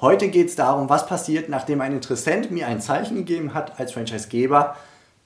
Heute geht es darum, was passiert, nachdem ein Interessent mir ein Zeichen gegeben hat als Franchisegeber,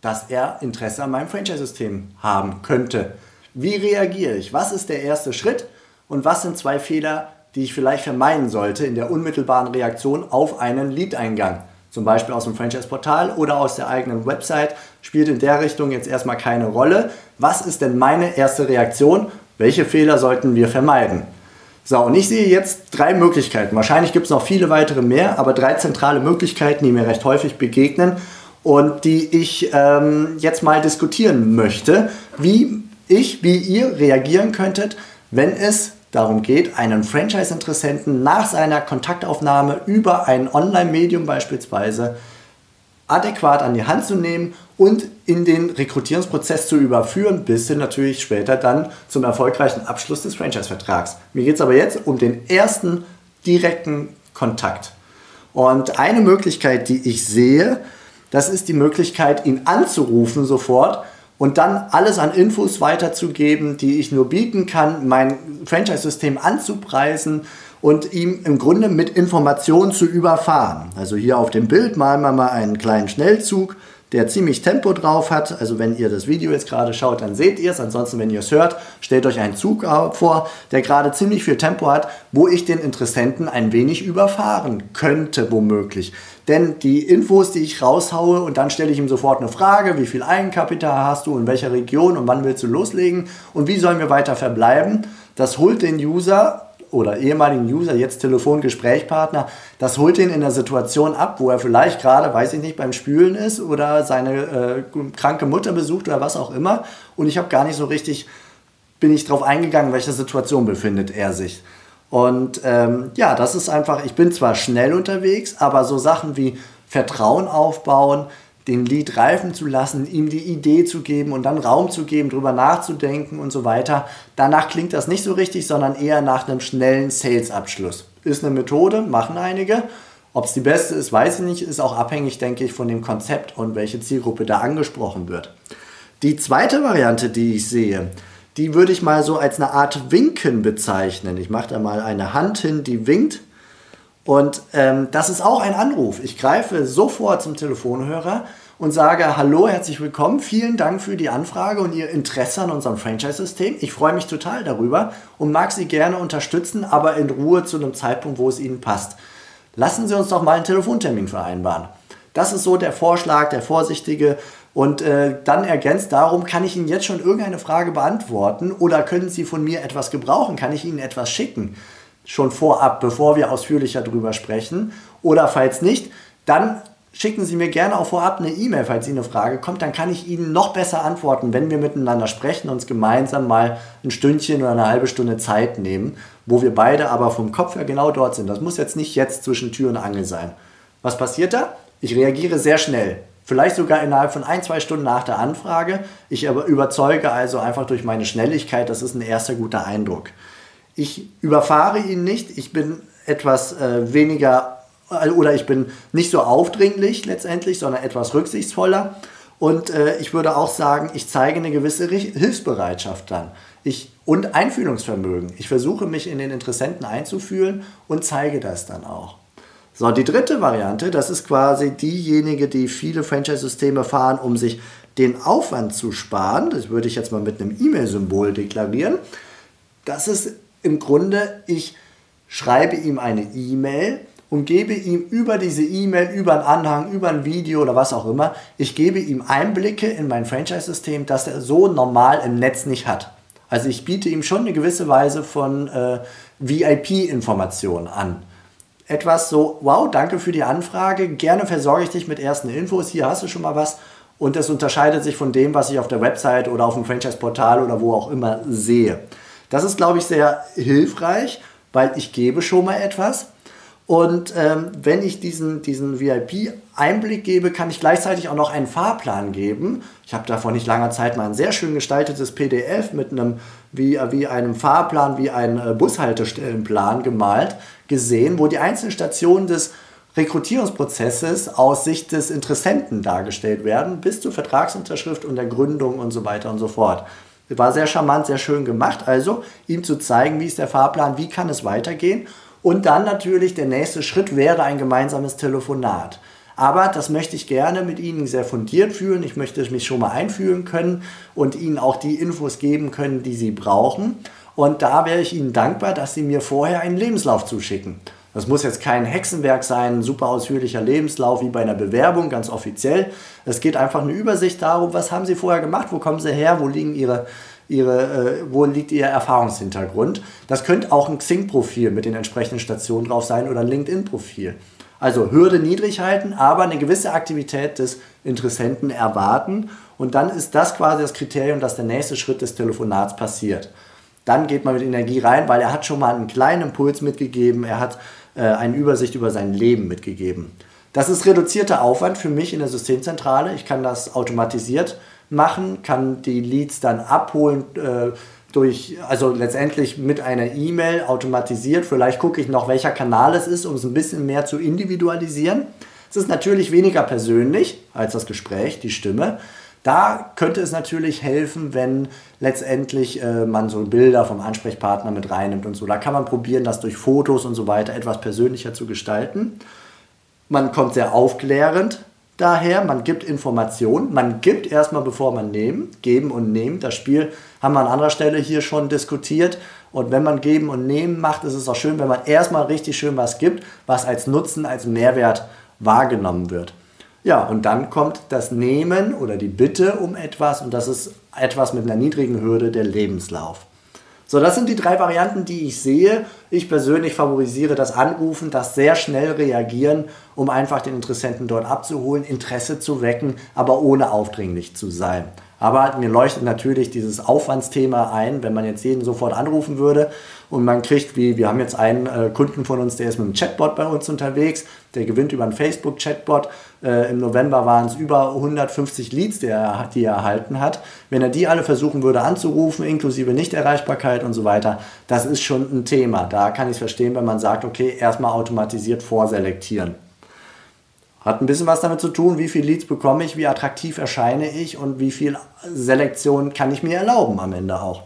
dass er Interesse an meinem Franchise-System haben könnte. Wie reagiere ich? Was ist der erste Schritt? Und was sind zwei Fehler, die ich vielleicht vermeiden sollte in der unmittelbaren Reaktion auf einen Lead-Eingang? Zum Beispiel aus dem Franchise-Portal oder aus der eigenen Website spielt in der Richtung jetzt erstmal keine Rolle. Was ist denn meine erste Reaktion? Welche Fehler sollten wir vermeiden? So, und ich sehe jetzt drei Möglichkeiten. Wahrscheinlich gibt es noch viele weitere mehr, aber drei zentrale Möglichkeiten, die mir recht häufig begegnen und die ich ähm, jetzt mal diskutieren möchte, wie ich, wie ihr reagieren könntet, wenn es darum geht, einen Franchise-Interessenten nach seiner Kontaktaufnahme über ein Online-Medium beispielsweise adäquat an die Hand zu nehmen und in den Rekrutierungsprozess zu überführen, bis hin natürlich später dann zum erfolgreichen Abschluss des Franchise-Vertrags. Mir geht es aber jetzt um den ersten direkten Kontakt. Und eine Möglichkeit, die ich sehe, das ist die Möglichkeit, ihn anzurufen sofort und dann alles an Infos weiterzugeben, die ich nur bieten kann, mein Franchise-System anzupreisen, und ihm im Grunde mit Informationen zu überfahren. Also hier auf dem Bild malen wir mal einen kleinen Schnellzug, der ziemlich Tempo drauf hat. Also wenn ihr das Video jetzt gerade schaut, dann seht ihr es. Ansonsten, wenn ihr es hört, stellt euch einen Zug vor, der gerade ziemlich viel Tempo hat, wo ich den Interessenten ein wenig überfahren könnte, womöglich. Denn die Infos, die ich raushaue und dann stelle ich ihm sofort eine Frage, wie viel Eigenkapital hast du, in welcher Region und wann willst du loslegen und wie sollen wir weiter verbleiben, das holt den User oder ehemaligen User, jetzt Telefongesprächspartner, das holt ihn in der Situation ab, wo er vielleicht gerade, weiß ich nicht, beim Spülen ist oder seine äh, kranke Mutter besucht oder was auch immer. Und ich habe gar nicht so richtig, bin ich darauf eingegangen, in welcher Situation befindet er sich. Und ähm, ja, das ist einfach, ich bin zwar schnell unterwegs, aber so Sachen wie Vertrauen aufbauen, den Lied reifen zu lassen, ihm die Idee zu geben und dann Raum zu geben, drüber nachzudenken und so weiter. Danach klingt das nicht so richtig, sondern eher nach einem schnellen Sales-Abschluss. Ist eine Methode, machen einige. Ob es die beste ist, weiß ich nicht, ist auch abhängig, denke ich, von dem Konzept und welche Zielgruppe da angesprochen wird. Die zweite Variante, die ich sehe, die würde ich mal so als eine Art Winken bezeichnen. Ich mache da mal eine Hand hin, die winkt und ähm, das ist auch ein Anruf. Ich greife sofort zum Telefonhörer und sage, hallo, herzlich willkommen, vielen Dank für die Anfrage und Ihr Interesse an unserem Franchise-System. Ich freue mich total darüber und mag Sie gerne unterstützen, aber in Ruhe zu einem Zeitpunkt, wo es Ihnen passt. Lassen Sie uns doch mal einen Telefontermin vereinbaren. Das ist so der Vorschlag, der vorsichtige. Und äh, dann ergänzt darum, kann ich Ihnen jetzt schon irgendeine Frage beantworten oder können Sie von mir etwas gebrauchen? Kann ich Ihnen etwas schicken? Schon vorab, bevor wir ausführlicher darüber sprechen. Oder falls nicht, dann schicken Sie mir gerne auch vorab eine E-Mail, falls Ihnen eine Frage kommt. Dann kann ich Ihnen noch besser antworten, wenn wir miteinander sprechen, uns gemeinsam mal ein Stündchen oder eine halbe Stunde Zeit nehmen, wo wir beide aber vom Kopf her genau dort sind. Das muss jetzt nicht jetzt zwischen Tür und Angel sein. Was passiert da? Ich reagiere sehr schnell. Vielleicht sogar innerhalb von ein, zwei Stunden nach der Anfrage. Ich aber überzeuge also einfach durch meine Schnelligkeit, das ist ein erster guter Eindruck. Ich überfahre ihn nicht, ich bin etwas äh, weniger äh, oder ich bin nicht so aufdringlich letztendlich, sondern etwas rücksichtsvoller. Und äh, ich würde auch sagen, ich zeige eine gewisse Hilfsbereitschaft dann. Ich, und Einfühlungsvermögen. Ich versuche mich in den Interessenten einzufühlen und zeige das dann auch. So, die dritte Variante, das ist quasi diejenige, die viele Franchise-Systeme fahren, um sich den Aufwand zu sparen. Das würde ich jetzt mal mit einem E-Mail-Symbol deklarieren. Das ist im Grunde, ich schreibe ihm eine E-Mail und gebe ihm über diese E-Mail, über einen Anhang, über ein Video oder was auch immer, ich gebe ihm Einblicke in mein Franchise-System, das er so normal im Netz nicht hat. Also ich biete ihm schon eine gewisse Weise von äh, VIP-Informationen an. Etwas so, wow, danke für die Anfrage, gerne versorge ich dich mit ersten Infos, hier hast du schon mal was. Und das unterscheidet sich von dem, was ich auf der Website oder auf dem Franchise-Portal oder wo auch immer sehe. Das ist, glaube ich, sehr hilfreich, weil ich gebe schon mal etwas. Und ähm, wenn ich diesen, diesen VIP-Einblick gebe, kann ich gleichzeitig auch noch einen Fahrplan geben. Ich habe da vor nicht langer Zeit mal ein sehr schön gestaltetes PDF mit einem, wie, wie einem Fahrplan, wie ein äh, Bushaltestellenplan gemalt, gesehen, wo die einzelnen Stationen des Rekrutierungsprozesses aus Sicht des Interessenten dargestellt werden, bis zur Vertragsunterschrift und der Gründung und so weiter und so fort. War sehr charmant, sehr schön gemacht. Also ihm zu zeigen, wie ist der Fahrplan, wie kann es weitergehen. Und dann natürlich der nächste Schritt wäre ein gemeinsames Telefonat. Aber das möchte ich gerne mit Ihnen sehr fundiert führen. Ich möchte mich schon mal einfühlen können und Ihnen auch die Infos geben können, die Sie brauchen. Und da wäre ich Ihnen dankbar, dass Sie mir vorher einen Lebenslauf zuschicken. Das muss jetzt kein Hexenwerk sein, ein super ausführlicher Lebenslauf wie bei einer Bewerbung, ganz offiziell. Es geht einfach eine Übersicht darum, was haben Sie vorher gemacht, wo kommen Sie her, wo liegen Ihre, ihre, äh, wo liegt Ihr Erfahrungshintergrund. Das könnte auch ein Xing-Profil mit den entsprechenden Stationen drauf sein oder ein LinkedIn-Profil. Also Hürde niedrig halten, aber eine gewisse Aktivität des Interessenten erwarten. Und dann ist das quasi das Kriterium, dass der nächste Schritt des Telefonats passiert. Dann geht man mit Energie rein, weil er hat schon mal einen kleinen Impuls mitgegeben. Er hat äh, eine Übersicht über sein Leben mitgegeben. Das ist reduzierter Aufwand für mich in der Systemzentrale. Ich kann das automatisiert machen, kann die Leads dann abholen äh, durch, also letztendlich mit einer E-Mail automatisiert. Vielleicht gucke ich noch, welcher Kanal es ist, um es ein bisschen mehr zu individualisieren. Es ist natürlich weniger persönlich als das Gespräch, die Stimme. Da könnte es natürlich helfen, wenn letztendlich äh, man so Bilder vom Ansprechpartner mit reinnimmt und so. Da kann man probieren, das durch Fotos und so weiter etwas persönlicher zu gestalten. Man kommt sehr aufklärend daher, man gibt Informationen, man gibt erstmal, bevor man nehmen, geben und nehmen. Das Spiel haben wir an anderer Stelle hier schon diskutiert. Und wenn man geben und nehmen macht, ist es auch schön, wenn man erstmal richtig schön was gibt, was als Nutzen, als Mehrwert wahrgenommen wird. Ja, und dann kommt das Nehmen oder die Bitte um etwas und das ist etwas mit einer niedrigen Hürde, der Lebenslauf. So, das sind die drei Varianten, die ich sehe. Ich persönlich favorisiere das Anrufen, das sehr schnell reagieren, um einfach den Interessenten dort abzuholen, Interesse zu wecken, aber ohne aufdringlich zu sein. Aber mir leuchtet natürlich dieses Aufwandsthema ein, wenn man jetzt jeden sofort anrufen würde und man kriegt, wie wir haben jetzt einen äh, Kunden von uns, der ist mit einem Chatbot bei uns unterwegs, der gewinnt über einen Facebook-Chatbot. Äh, Im November waren es über 150 Leads, die er, die er erhalten hat. Wenn er die alle versuchen würde anzurufen, inklusive Nichterreichbarkeit und so weiter, das ist schon ein Thema. Da kann ich es verstehen, wenn man sagt, okay, erstmal automatisiert vorselektieren. Hat ein bisschen was damit zu tun, wie viele Leads bekomme ich, wie attraktiv erscheine ich und wie viel Selektion kann ich mir erlauben am Ende auch.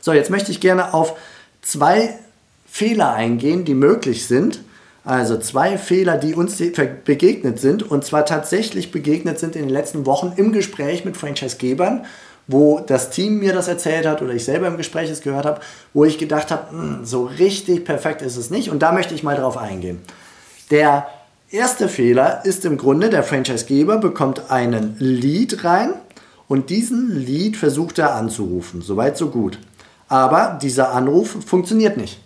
So, jetzt möchte ich gerne auf zwei Fehler eingehen, die möglich sind. Also zwei Fehler, die uns begegnet sind und zwar tatsächlich begegnet sind in den letzten Wochen im Gespräch mit Franchisegebern, wo das Team mir das erzählt hat oder ich selber im Gespräch es gehört habe, wo ich gedacht habe, hm, so richtig perfekt ist es nicht und da möchte ich mal drauf eingehen. Der erste Fehler ist im Grunde, der Franchisegeber bekommt einen Lead rein und diesen Lead versucht er anzurufen. Soweit, so gut. Aber dieser Anruf funktioniert nicht.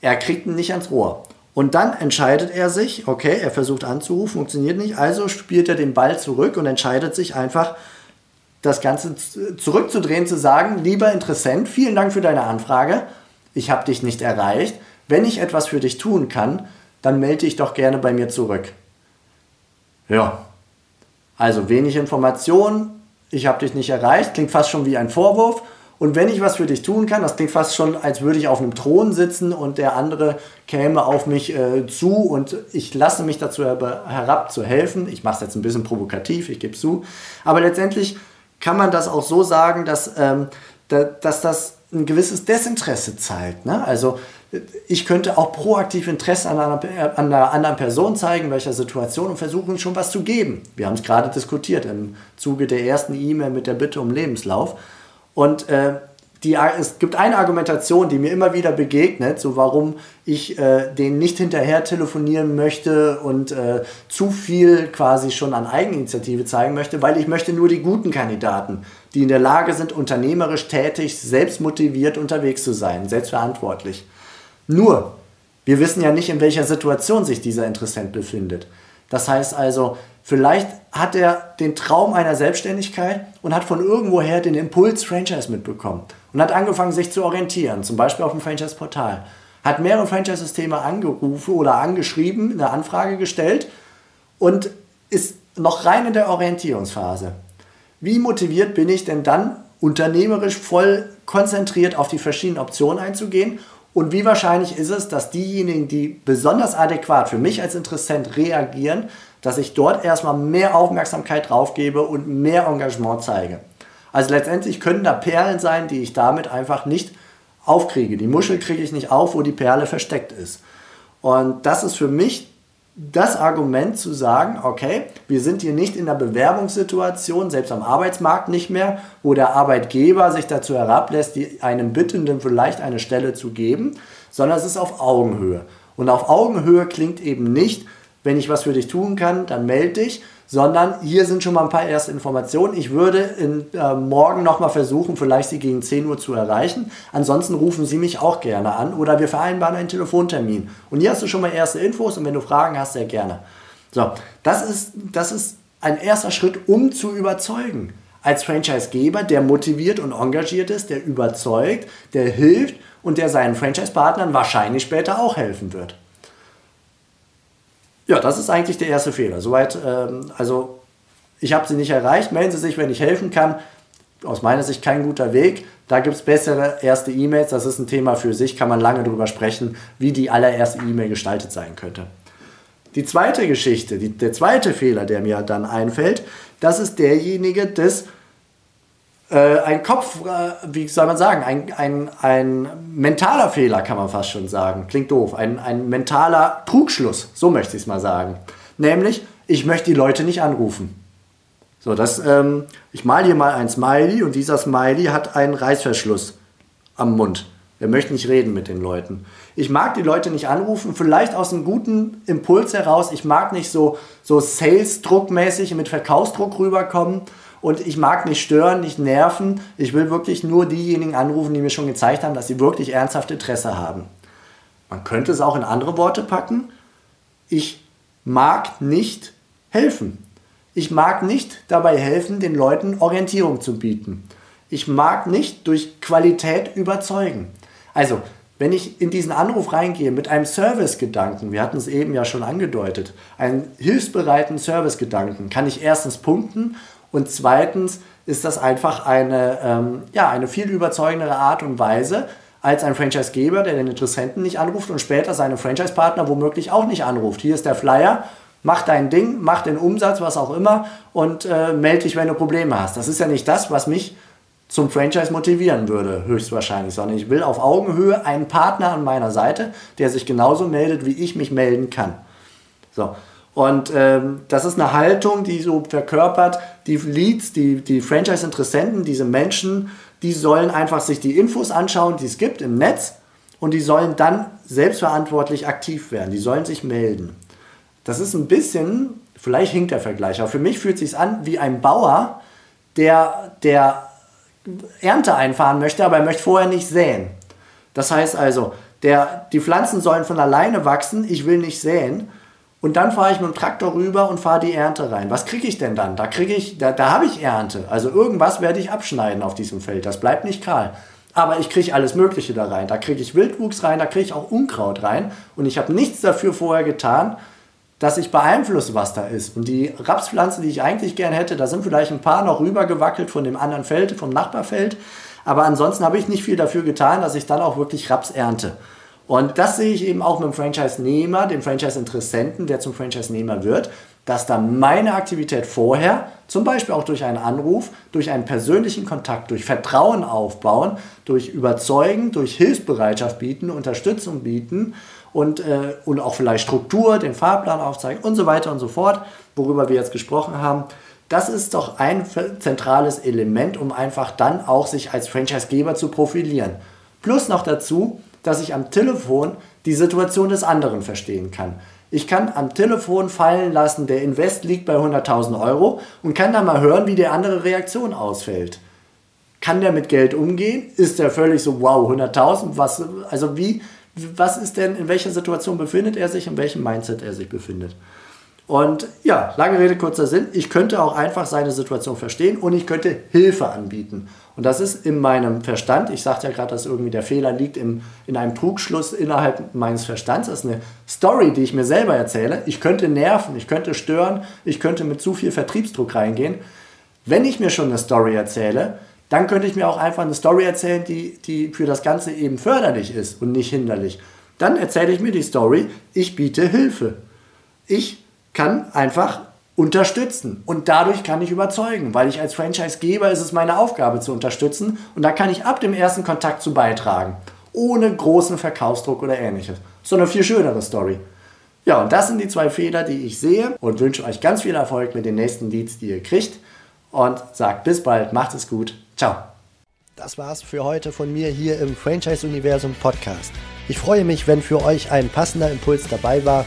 Er kriegt ihn nicht ans Rohr. Und dann entscheidet er sich, okay, er versucht anzurufen, funktioniert nicht, also spielt er den Ball zurück und entscheidet sich einfach, das Ganze zurückzudrehen, zu sagen, lieber Interessent, vielen Dank für deine Anfrage, ich habe dich nicht erreicht, wenn ich etwas für dich tun kann, dann melde dich doch gerne bei mir zurück. Ja, also wenig Information, ich habe dich nicht erreicht, klingt fast schon wie ein Vorwurf und wenn ich was für dich tun kann, das klingt fast schon, als würde ich auf einem Thron sitzen und der andere käme auf mich äh, zu und ich lasse mich dazu herab zu helfen. Ich mache es jetzt ein bisschen provokativ, ich gebe zu. Aber letztendlich kann man das auch so sagen, dass, ähm, da, dass das ein gewisses Desinteresse zeigt. Ne? Also ich könnte auch proaktiv Interesse an einer, an einer anderen Person zeigen, welcher Situation und versuchen schon was zu geben. Wir haben es gerade diskutiert im Zuge der ersten E-Mail mit der Bitte um Lebenslauf. Und äh, die, es gibt eine Argumentation, die mir immer wieder begegnet, so warum ich äh, den nicht hinterher telefonieren möchte und äh, zu viel quasi schon an Eigeninitiative zeigen möchte, weil ich möchte nur die guten Kandidaten, die in der Lage sind, unternehmerisch tätig, selbstmotiviert unterwegs zu sein, selbstverantwortlich. Nur, wir wissen ja nicht, in welcher Situation sich dieser Interessent befindet. Das heißt also, Vielleicht hat er den Traum einer Selbstständigkeit und hat von irgendwoher den Impuls Franchise mitbekommen und hat angefangen, sich zu orientieren, zum Beispiel auf dem Franchise-Portal. hat mehrere Franchise-Systeme angerufen oder angeschrieben, eine Anfrage gestellt und ist noch rein in der Orientierungsphase. Wie motiviert bin ich denn dann, unternehmerisch voll konzentriert auf die verschiedenen Optionen einzugehen? Und wie wahrscheinlich ist es, dass diejenigen, die besonders adäquat für mich als Interessent reagieren, dass ich dort erstmal mehr Aufmerksamkeit drauf gebe und mehr Engagement zeige? Also letztendlich können da Perlen sein, die ich damit einfach nicht aufkriege. Die Muschel kriege ich nicht auf, wo die Perle versteckt ist. Und das ist für mich das Argument zu sagen, okay, wir sind hier nicht in der Bewerbungssituation, selbst am Arbeitsmarkt nicht mehr, wo der Arbeitgeber sich dazu herablässt, einem Bittenden vielleicht eine Stelle zu geben, sondern es ist auf Augenhöhe. Und auf Augenhöhe klingt eben nicht, wenn ich was für dich tun kann, dann melde dich, sondern hier sind schon mal ein paar erste Informationen. Ich würde in, äh, morgen nochmal versuchen, vielleicht Sie gegen 10 Uhr zu erreichen. Ansonsten rufen Sie mich auch gerne an oder wir vereinbaren einen Telefontermin. Und hier hast du schon mal erste Infos und wenn du Fragen hast, sehr gerne. So, das ist, das ist ein erster Schritt, um zu überzeugen. Als Franchisegeber, der motiviert und engagiert ist, der überzeugt, der hilft und der seinen Franchise-Partnern wahrscheinlich später auch helfen wird. Ja, das ist eigentlich der erste Fehler. Soweit, ähm, also ich habe sie nicht erreicht, melden Sie sich, wenn ich helfen kann. Aus meiner Sicht kein guter Weg. Da gibt es bessere erste E-Mails. Das ist ein Thema für sich, kann man lange darüber sprechen, wie die allererste E-Mail gestaltet sein könnte. Die zweite Geschichte, die, der zweite Fehler, der mir dann einfällt, das ist derjenige des äh, ein Kopf, äh, wie soll man sagen, ein, ein, ein mentaler Fehler kann man fast schon sagen. Klingt doof. Ein, ein mentaler Trugschluss, so möchte ich es mal sagen. Nämlich, ich möchte die Leute nicht anrufen. So, das, ähm, ich male hier mal ein Smiley und dieser Smiley hat einen Reißverschluss am Mund. Er möchte nicht reden mit den Leuten. Ich mag die Leute nicht anrufen, vielleicht aus einem guten Impuls heraus. Ich mag nicht so, so Sales-Druckmäßig mit Verkaufsdruck rüberkommen, und ich mag nicht stören, nicht nerven. Ich will wirklich nur diejenigen anrufen, die mir schon gezeigt haben, dass sie wirklich ernsthaft Interesse haben. Man könnte es auch in andere Worte packen. Ich mag nicht helfen. Ich mag nicht dabei helfen, den Leuten Orientierung zu bieten. Ich mag nicht durch Qualität überzeugen. Also, wenn ich in diesen Anruf reingehe mit einem Servicegedanken, wir hatten es eben ja schon angedeutet, einen hilfsbereiten Servicegedanken, kann ich erstens punkten und zweitens ist das einfach eine, ähm, ja, eine viel überzeugendere Art und Weise, als ein Franchisegeber, der den Interessenten nicht anruft und später seine Franchise-Partner womöglich auch nicht anruft. Hier ist der Flyer, mach dein Ding, mach den Umsatz, was auch immer und äh, melde dich, wenn du Probleme hast. Das ist ja nicht das, was mich zum Franchise motivieren würde, höchstwahrscheinlich, sondern ich will auf Augenhöhe einen Partner an meiner Seite, der sich genauso meldet, wie ich mich melden kann. So. Und ähm, das ist eine Haltung, die so verkörpert, die Leads, die, die Franchise-Interessenten, diese Menschen, die sollen einfach sich die Infos anschauen, die es gibt im Netz und die sollen dann selbstverantwortlich aktiv werden, die sollen sich melden. Das ist ein bisschen, vielleicht hinkt der Vergleich, aber für mich fühlt es sich an wie ein Bauer, der, der Ernte einfahren möchte, aber er möchte vorher nicht säen. Das heißt also, der, die Pflanzen sollen von alleine wachsen, ich will nicht säen. Und dann fahre ich mit dem Traktor rüber und fahre die Ernte rein. Was kriege ich denn dann? Da kriege ich, da, da habe ich Ernte. Also irgendwas werde ich abschneiden auf diesem Feld. Das bleibt nicht kahl. Aber ich kriege alles Mögliche da rein. Da kriege ich Wildwuchs rein, da kriege ich auch Unkraut rein. Und ich habe nichts dafür vorher getan, dass ich beeinflusse, was da ist. Und die Rapspflanze, die ich eigentlich gern hätte, da sind vielleicht ein paar noch rübergewackelt von dem anderen Feld, vom Nachbarfeld. Aber ansonsten habe ich nicht viel dafür getan, dass ich dann auch wirklich Raps ernte. Und das sehe ich eben auch mit dem Franchise-Nehmer, dem Franchise-Interessenten, der zum Franchise-Nehmer wird, dass da meine Aktivität vorher, zum Beispiel auch durch einen Anruf, durch einen persönlichen Kontakt, durch Vertrauen aufbauen, durch Überzeugen, durch Hilfsbereitschaft bieten, Unterstützung bieten und, äh, und auch vielleicht Struktur, den Fahrplan aufzeigen und so weiter und so fort, worüber wir jetzt gesprochen haben. Das ist doch ein zentrales Element, um einfach dann auch sich als Franchisegeber zu profilieren. Plus noch dazu, dass ich am Telefon die Situation des anderen verstehen kann. Ich kann am Telefon fallen lassen, der Invest liegt bei 100.000 Euro und kann dann mal hören, wie der andere Reaktion ausfällt. Kann der mit Geld umgehen? Ist der völlig so, wow, 100.000? Was, also wie, was ist denn, in welcher Situation befindet er sich, in welchem Mindset er sich befindet? Und ja, lange Rede, kurzer Sinn. Ich könnte auch einfach seine Situation verstehen und ich könnte Hilfe anbieten. Und das ist in meinem Verstand. Ich sagte ja gerade, dass irgendwie der Fehler liegt im, in einem Trugschluss innerhalb meines Verstands. Das ist eine Story, die ich mir selber erzähle. Ich könnte nerven, ich könnte stören, ich könnte mit zu viel Vertriebsdruck reingehen. Wenn ich mir schon eine Story erzähle, dann könnte ich mir auch einfach eine Story erzählen, die, die für das Ganze eben förderlich ist und nicht hinderlich. Dann erzähle ich mir die Story, ich biete Hilfe. Ich kann einfach unterstützen und dadurch kann ich überzeugen, weil ich als Franchisegeber ist es meine Aufgabe zu unterstützen und da kann ich ab dem ersten Kontakt zu beitragen, ohne großen Verkaufsdruck oder ähnliches. So eine viel schönere Story. Ja, und das sind die zwei Fehler, die ich sehe und wünsche euch ganz viel Erfolg mit den nächsten Leads, die ihr kriegt und sagt bis bald, macht es gut, ciao. Das war's für heute von mir hier im Franchise Universum Podcast. Ich freue mich, wenn für euch ein passender Impuls dabei war